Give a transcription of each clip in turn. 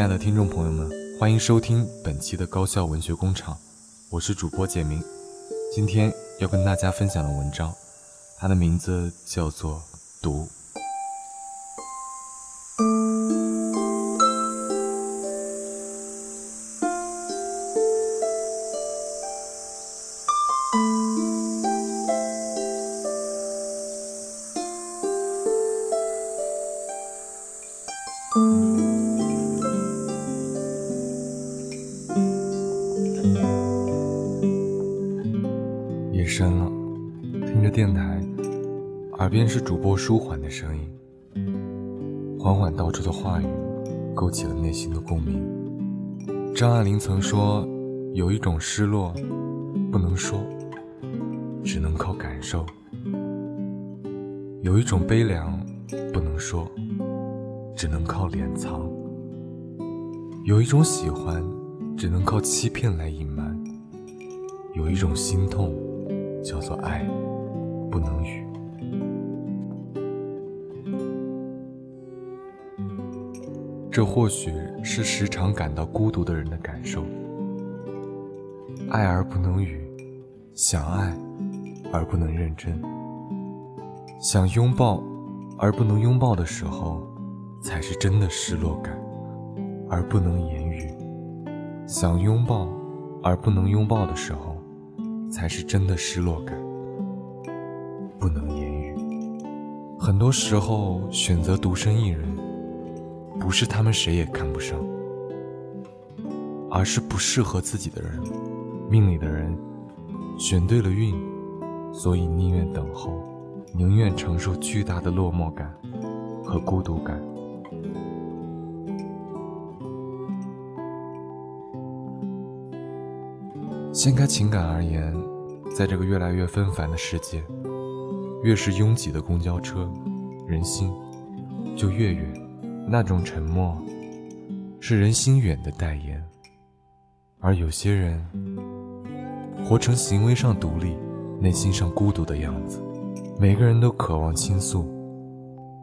亲爱的听众朋友们，欢迎收听本期的高校文学工厂，我是主播简明。今天要跟大家分享的文章，它的名字叫做《读》。深了，听着电台，耳边是主播舒缓的声音，缓缓道出的话语，勾起了内心的共鸣。张爱玲曾说：“有一种失落，不能说，只能靠感受；有一种悲凉，不能说，只能靠敛藏；有一种喜欢，只能靠欺骗来隐瞒；有一种心痛。”叫做爱，不能语。这或许是时常感到孤独的人的感受。爱而不能语，想爱而不能认真，想拥抱而不能拥抱的时候，才是真的失落感，而不能言语。想拥抱而不能拥抱的时候。才是真的失落感，不能言语。很多时候选择独身一人，不是他们谁也看不上，而是不适合自己的人，命里的人选对了运，所以宁愿等候，宁愿承受巨大的落寞感和孤独感。掀开情感而言，在这个越来越纷繁的世界，越是拥挤的公交车，人心就越远。那种沉默，是人心远的代言。而有些人，活成行为上独立、内心上孤独的样子。每个人都渴望倾诉，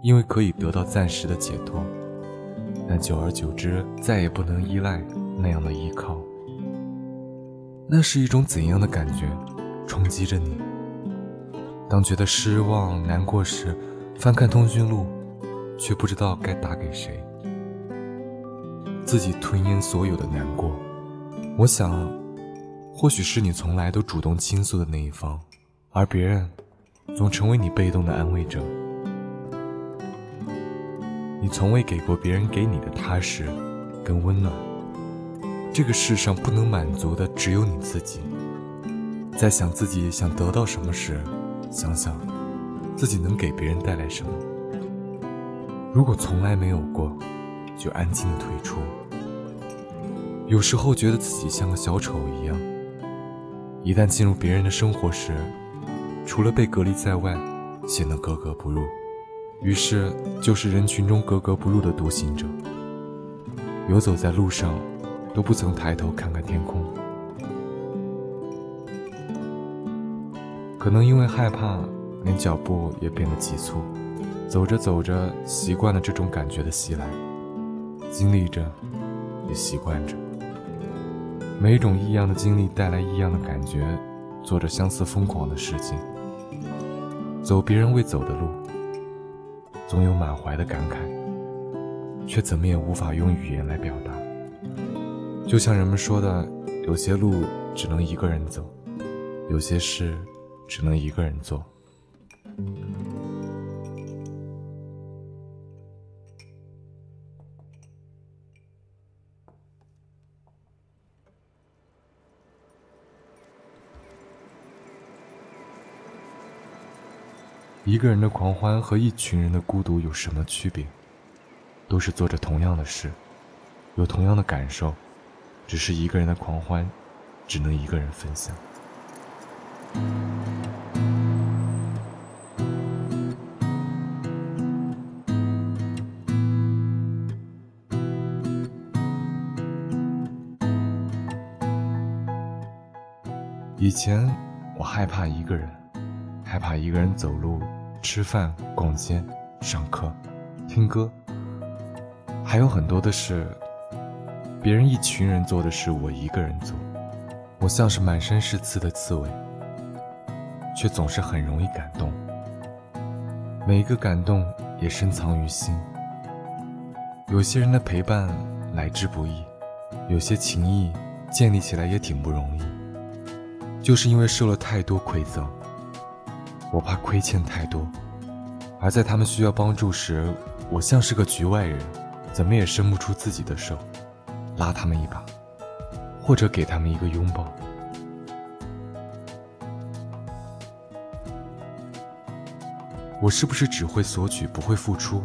因为可以得到暂时的解脱，但久而久之，再也不能依赖那样的依靠。那是一种怎样的感觉，冲击着你？当觉得失望、难过时，翻看通讯录，却不知道该打给谁，自己吞咽所有的难过。我想，或许是你从来都主动倾诉的那一方，而别人总成为你被动的安慰者。你从未给过别人给你的踏实跟温暖。这个世上不能满足的只有你自己。在想自己想得到什么时，想想自己能给别人带来什么。如果从来没有过，就安静的退出。有时候觉得自己像个小丑一样，一旦进入别人的生活时，除了被隔离在外，显得格格不入。于是就是人群中格格不入的独行者，游走在路上。都不曾抬头看看天空，可能因为害怕，连脚步也变得急促。走着走着，习惯了这种感觉的袭来，经历着，也习惯着。每一种异样的经历带来异样的感觉，做着相似疯狂的事情，走别人未走的路，总有满怀的感慨，却怎么也无法用语言来表达。就像人们说的，有些路只能一个人走，有些事只能一个人做。一个人的狂欢和一群人的孤独有什么区别？都是做着同样的事，有同样的感受。只是一个人的狂欢，只能一个人分享。以前我害怕一个人，害怕一个人走路、吃饭、逛街、上课、听歌，还有很多的事。别人一群人做的事，我一个人做，我像是满身是刺的刺猬，却总是很容易感动。每一个感动也深藏于心。有些人的陪伴来之不易，有些情谊建立起来也挺不容易。就是因为受了太多馈赠，我怕亏欠太多，而在他们需要帮助时，我像是个局外人，怎么也伸不出自己的手，拉他们一把，或者给他们一个拥抱。我是不是只会索取，不会付出？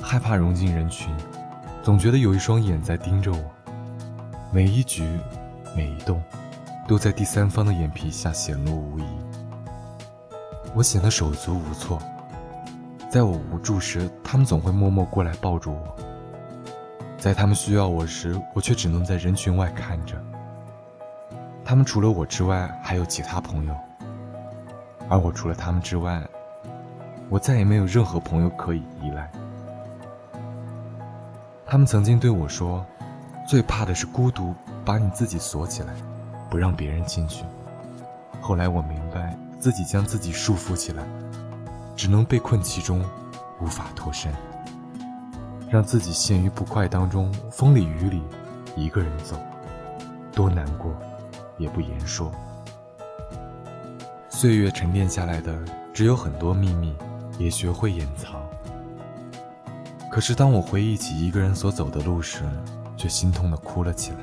害怕融进人群，总觉得有一双眼在盯着我。每一举，每一动，都在第三方的眼皮下显露无遗。我显得手足无措，在我无助时，他们总会默默过来抱住我；在他们需要我时，我却只能在人群外看着。他们除了我之外，还有其他朋友，而我除了他们之外，我再也没有任何朋友可以依赖。他们曾经对我说：“最怕的是孤独，把你自己锁起来，不让别人进去。”后来我明白，自己将自己束缚起来，只能被困其中，无法脱身，让自己陷于不快当中，风里雨里，一个人走，多难过，也不言说。岁月沉淀下来的，只有很多秘密，也学会掩藏。可是，当我回忆起一个人所走的路时，却心痛的哭了起来。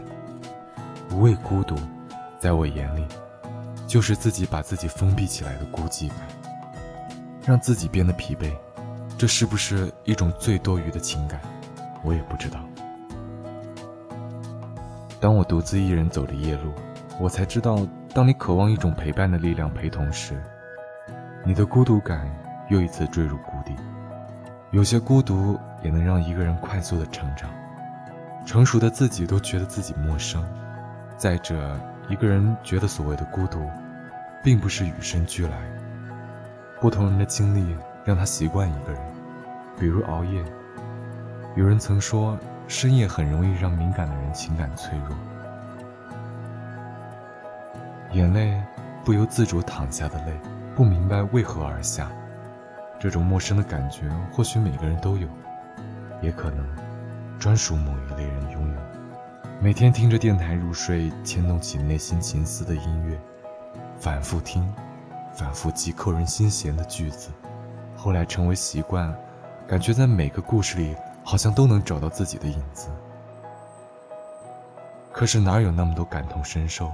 无畏孤独，在我眼里，就是自己把自己封闭起来的孤寂感，让自己变得疲惫。这是不是一种最多余的情感？我也不知道。当我独自一人走着夜路，我才知道，当你渴望一种陪伴的力量陪同时，你的孤独感又一次坠入谷底。有些孤独也能让一个人快速的成长，成熟的自己都觉得自己陌生。再者，一个人觉得所谓的孤独，并不是与生俱来。不同人的经历让他习惯一个人，比如熬夜。有人曾说，深夜很容易让敏感的人情感脆弱，眼泪不由自主淌下的泪，不明白为何而下。这种陌生的感觉，或许每个人都有，也可能专属某一类人拥有。每天听着电台入睡，牵动起内心情思的音乐，反复听，反复记扣人心弦的句子，后来成为习惯，感觉在每个故事里好像都能找到自己的影子。可是哪有那么多感同身受？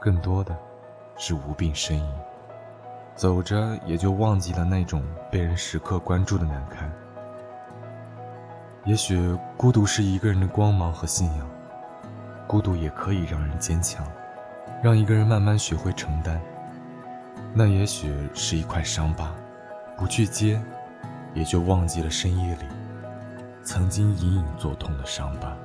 更多的是无病呻吟。走着也就忘记了那种被人时刻关注的难堪。也许孤独是一个人的光芒和信仰，孤独也可以让人坚强，让一个人慢慢学会承担。那也许是一块伤疤，不去接，也就忘记了深夜里曾经隐隐作痛的伤疤。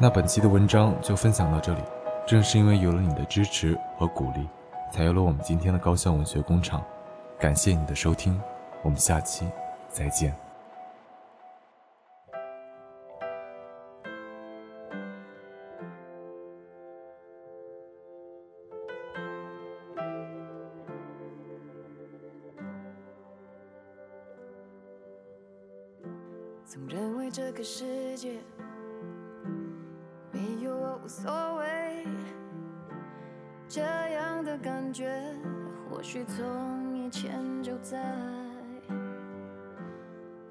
那本期的文章就分享到这里。正是因为有了你的支持和鼓励，才有了我们今天的高校文学工厂。感谢你的收听，我们下期再见。这样的感觉或许从以前就在。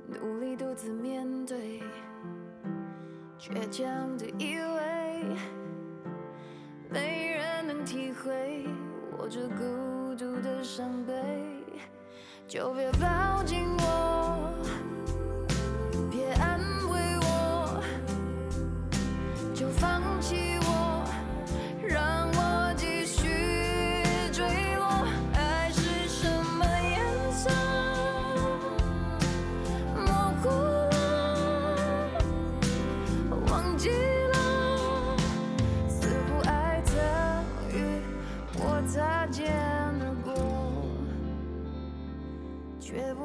努力独自面对，倔强的以为没人能体会我这孤独的伤悲，就别抱紧我，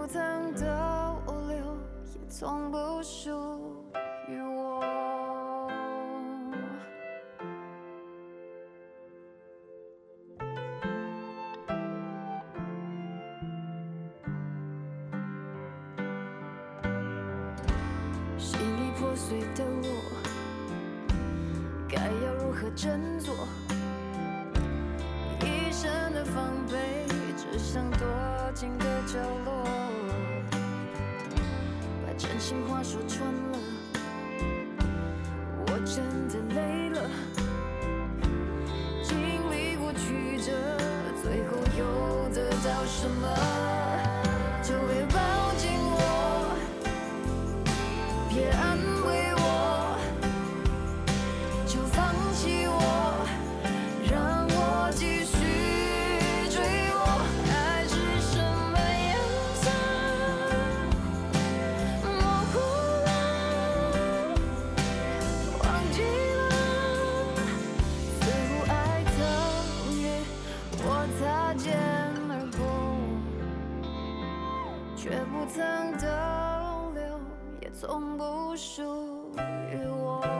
不曾逗留，也从不属于我。心已破碎的我，该要如何振作？一身的防备，只想躲进个角落，真心话说穿了，我真的累了，经历过曲折，最后又得到什么？就别从不属于我。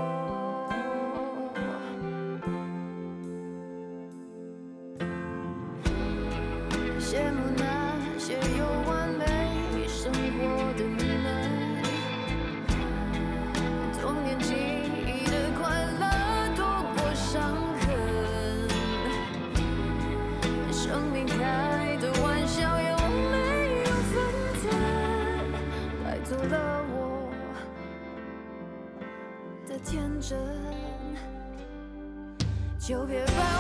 就别抱